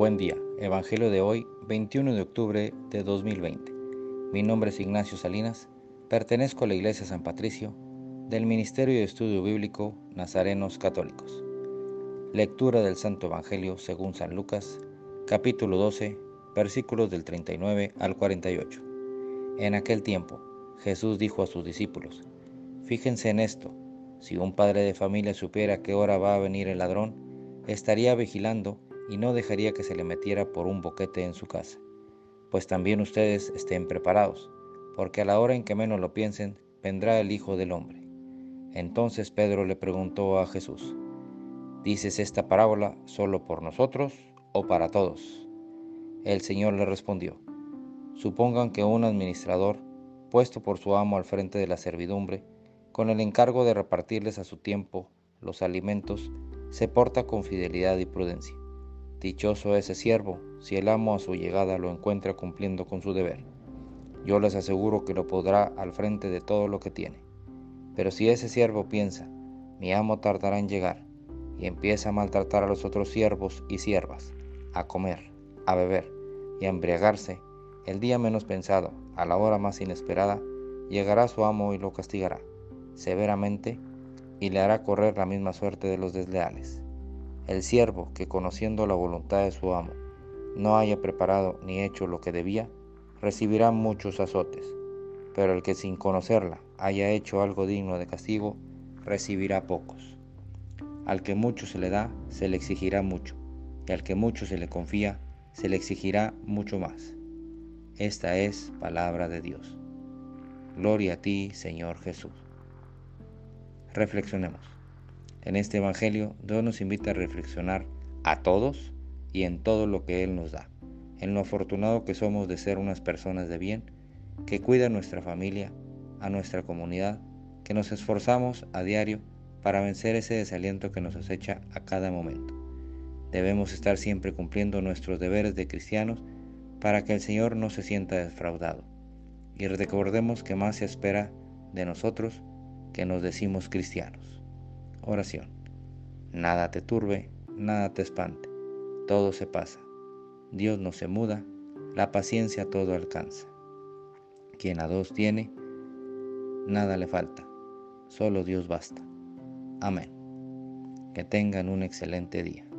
Buen día, Evangelio de hoy, 21 de octubre de 2020. Mi nombre es Ignacio Salinas, pertenezco a la Iglesia San Patricio del Ministerio de Estudio Bíblico Nazarenos Católicos. Lectura del Santo Evangelio según San Lucas, capítulo 12, versículos del 39 al 48. En aquel tiempo, Jesús dijo a sus discípulos, Fíjense en esto, si un padre de familia supiera qué hora va a venir el ladrón, estaría vigilando y no dejaría que se le metiera por un boquete en su casa. Pues también ustedes estén preparados, porque a la hora en que menos lo piensen, vendrá el Hijo del Hombre. Entonces Pedro le preguntó a Jesús, ¿dices esta parábola solo por nosotros o para todos? El Señor le respondió, supongan que un administrador, puesto por su amo al frente de la servidumbre, con el encargo de repartirles a su tiempo los alimentos, se porta con fidelidad y prudencia. Dichoso ese siervo si el amo a su llegada lo encuentra cumpliendo con su deber. Yo les aseguro que lo podrá al frente de todo lo que tiene. Pero si ese siervo piensa, mi amo tardará en llegar, y empieza a maltratar a los otros siervos y siervas, a comer, a beber y a embriagarse, el día menos pensado, a la hora más inesperada, llegará su amo y lo castigará severamente y le hará correr la misma suerte de los desleales. El siervo que conociendo la voluntad de su amo no haya preparado ni hecho lo que debía, recibirá muchos azotes, pero el que sin conocerla haya hecho algo digno de castigo, recibirá pocos. Al que mucho se le da, se le exigirá mucho, y al que mucho se le confía, se le exigirá mucho más. Esta es palabra de Dios. Gloria a ti, Señor Jesús. Reflexionemos. En este Evangelio, Dios nos invita a reflexionar a todos y en todo lo que Él nos da, en lo afortunado que somos de ser unas personas de bien, que cuidan nuestra familia, a nuestra comunidad, que nos esforzamos a diario para vencer ese desaliento que nos acecha a cada momento. Debemos estar siempre cumpliendo nuestros deberes de cristianos para que el Señor no se sienta defraudado. Y recordemos que más se espera de nosotros que nos decimos cristianos. Oración. Nada te turbe, nada te espante, todo se pasa. Dios no se muda, la paciencia todo alcanza. Quien a dos tiene, nada le falta, solo Dios basta. Amén. Que tengan un excelente día.